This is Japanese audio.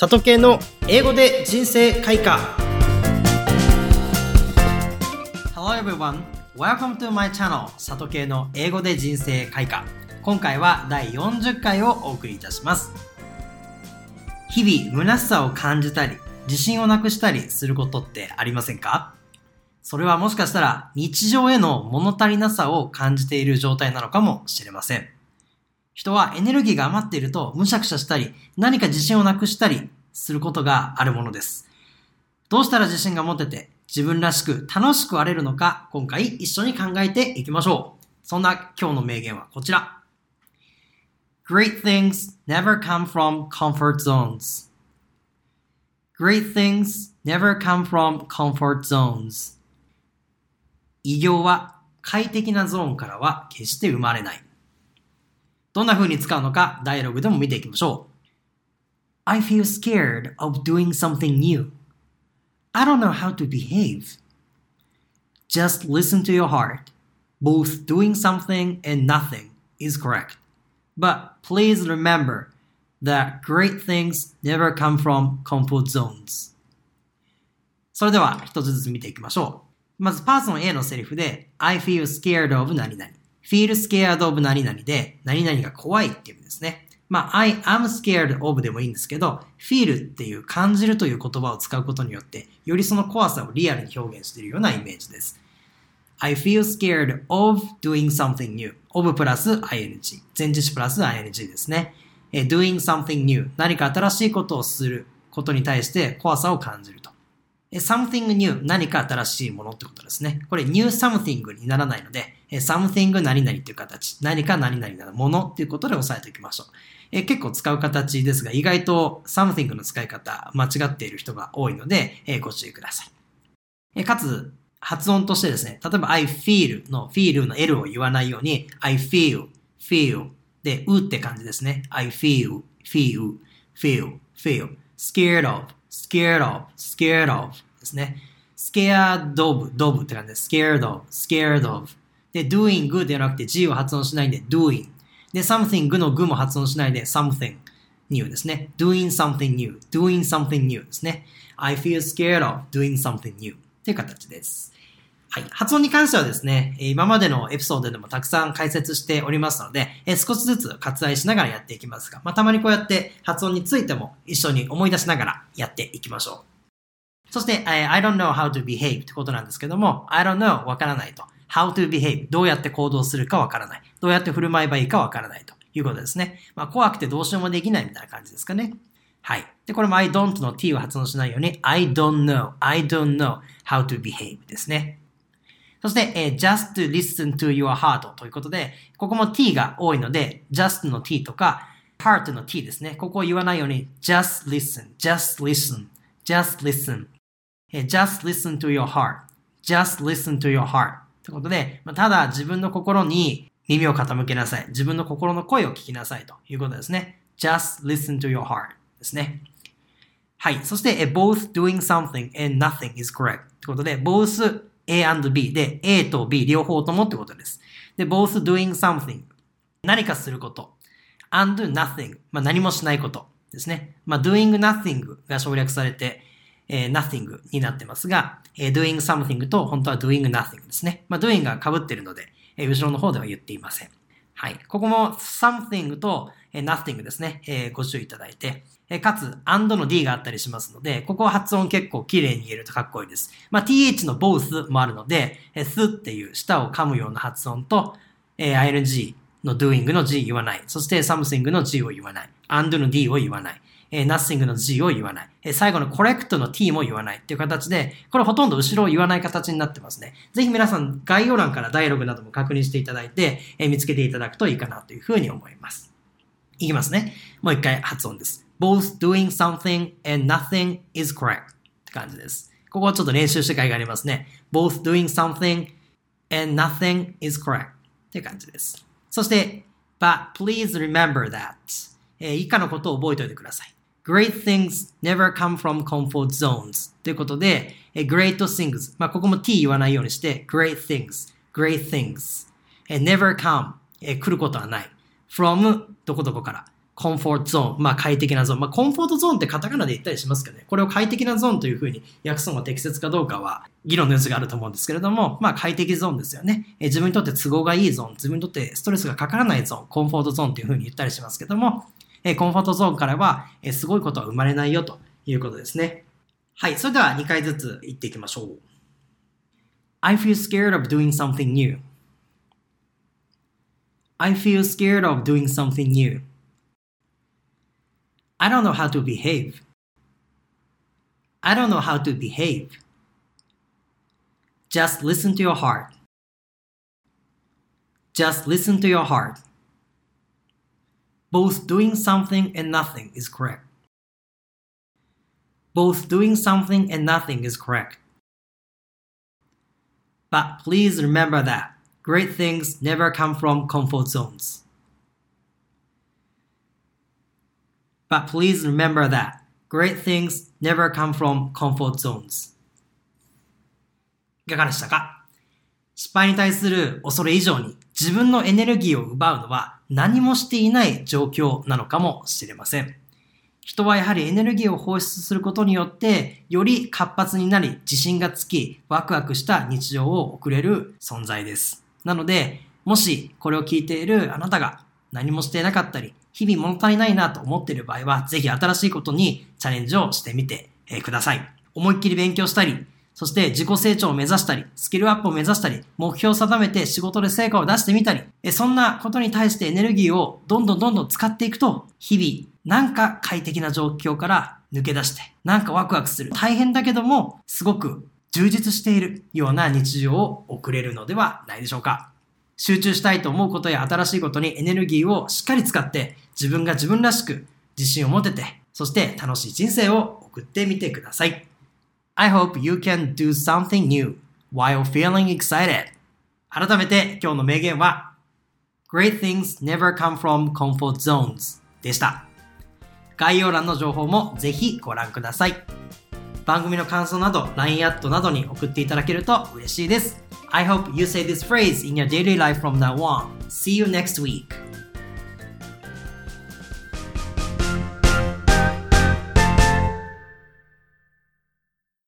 里系の英語で人生開花。Hello everyone, welcome to my channel 里系の英語で人生開花。今回は第40回をお送りいたします。日々虚しさを感じたり自信をなくしたりすることってありませんか？それはもしかしたら日常への物足りなさを感じている状態なのかもしれません。人はエネルギーが余っているとむしゃくしゃしたり、何か自信をなくしたりすることがあるものです。どうしたら自信が持てて自分らしく楽しくあれるのか、今回一緒に考えていきましょう。そんな今日の名言はこちら。Great things never come from comfort zones. Great things never come from comfort zones. 異業は快適なゾーンからは決して生まれない。どんな風に使うのか、ダイアログでも見ていきましょう。I feel scared of doing something new. I don't know how to behave. Just listen to your heart. Both doing something and nothing is correct. But please remember that great things never come from comfort zones. それでは一つずつ見ていきましょう。まずパーソン A のセリフで I feel scared of 何々。Feel scared of 何々で、何々が怖いっていう意味ですね。まあ、I am scared of でもいいんですけど、feel っていう感じるという言葉を使うことによって、よりその怖さをリアルに表現しているようなイメージです。I feel scared of doing something new. of プラス ing。前置詞プラス ing ですね。doing something new. 何か新しいことをすることに対して怖さを感じると。Something new 何か新しいものってことですね。これ new something にならないので、something 何々っていう形、何か何々なものっていうことで押さえておきましょう。え結構使う形ですが、意外と something の使い方間違っている人が多いので、えご注意ください。えかつ、発音としてですね、例えば I feel の feel の L を言わないように I feel, feel で、うって感じですね。I feel, feel, feel, feel, scared of, scared of, scared of ですね。scared of, of って感じです。scared of, scared of で、doing ではなくて G を発音しないで doing で、something の具も発音しないで something new ですね。doing something new, doing something new ですね。I feel scared of doing something new っていう形です。はい。発音に関してはですね、今までのエピソードでもたくさん解説しておりますので、少しずつ割愛しながらやっていきますが、まあ、たまにこうやって発音についても一緒に思い出しながらやっていきましょう。そして、I don't know how to behave ってことなんですけども、I don't know わからないと。how to behave どうやって行動するかわからない。どうやって振る舞えばいいかわからないということですね。まあ、怖くてどうしようもできないみたいな感じですかね。はい。で、これも I don't の t を発音しないように I don't know, I don't know how to behave ですね。そして、えー、just to listen to your heart ということで、ここも t が多いので、just の t とか、heart の t ですね。ここを言わないように、just listen, just listen, just listen, え just listen to your heart, just listen to your heart ということで、まあ、ただ自分の心に耳を傾けなさい。自分の心の声を聞きなさいということですね。just listen to your heart ですね。はい。そして、both doing something and nothing is correct ということで、both A and B で A と B 両方ともってことです。で、both doing something 何かすること and nothing まあ何もしないことですね。まあ doing nothing が省略されて、えー、nothing になってますが、えー、doing something と本当は doing nothing ですね。まあ、doing が被ってるので、えー、後ろの方では言っていません。はい。ここも something と、nothing ですね。えー、ご注意いただいて、え、かつ and の d があったりしますので、ここは発音結構綺麗に言えるとかっこいいです。まあ、th の both もあるので、え、すっていう舌を噛むような発音と、えー、ing の doing の g 言わない。そして something の g を言わない。and の d を言わない。えー、nothing の G を言わない。えー、最後の correct の T も言わないっていう形で、これほとんど後ろを言わない形になってますね。ぜひ皆さん概要欄からダイアログなども確認していただいて、えー、見つけていただくといいかなというふうに思います。いきますね。もう一回発音です。both doing something and nothing is correct って感じです。ここはちょっと練習して会がありますね。both doing something and nothing is correct っていう感じです。そして、but please remember that えー、以下のことを覚えておいてください。Great things never come from comfort zones ということで、great things まあ、ここも t 言わないようにして、great things, great things never come 来ることはない。from どこどこから。コンフォートゾーン、まあ快適なゾーン。まあコンフォートゾーンってカタカナで言ったりしますけどね。これを快適なゾーンというふうに訳すのが適切かどうかは議論の余地があると思うんですけれども、まあ快適ゾーンですよね。え自分にとって都合がいいゾーン、自分にとってストレスがかからないゾーン、コンフォートゾーンというふうに言ったりしますけども、えコンフォートゾーンからは、えすごいことは生まれないよということですね。はい。それでは2回ずつ言っていきましょう。I feel scared of doing something new. I feel scared of doing something new. I don't know how to behave. I don't know how to behave. Just listen to your heart. Just listen to your heart. Both doing something and nothing is correct. Both doing something and nothing is correct. But please remember that great things never come from comfort zones. But please remember that great things never come from comfort zones. いかがでしたか 失敗に対する恐れ以上に自分のエネルギーを奪うのは何もしていない状況なのかもしれません。人はやはりエネルギーを放出することによって、より活発になり、自信がつき、ワクワクした日常を送れる存在です。なので、もしこれを聞いているあなたが何もしていなかったり、日々物足りないなと思っている場合は、ぜひ新しいことにチャレンジをしてみてください。思いっきり勉強したり、そして自己成長を目指したり、スキルアップを目指したり、目標を定めて仕事で成果を出してみたり、そんなことに対してエネルギーをどんどんどんどん使っていくと、日々なんか快適な状況から抜け出して、なんかワクワクする。大変だけども、すごく充実しているような日常を送れるのではないでしょうか。集中したいと思うことや新しいことにエネルギーをしっかり使って自分が自分らしく自信を持てて、そして楽しい人生を送ってみてください。I hope you can do something new while feeling excited. 改めて今日の名言は Great things never come from comfort zones でした。概要欄の情報もぜひご覧ください。番組の感想など LINE アットなどに送っていただけると嬉しいです。I hope you say this phrase in your daily life from now on. See you next week.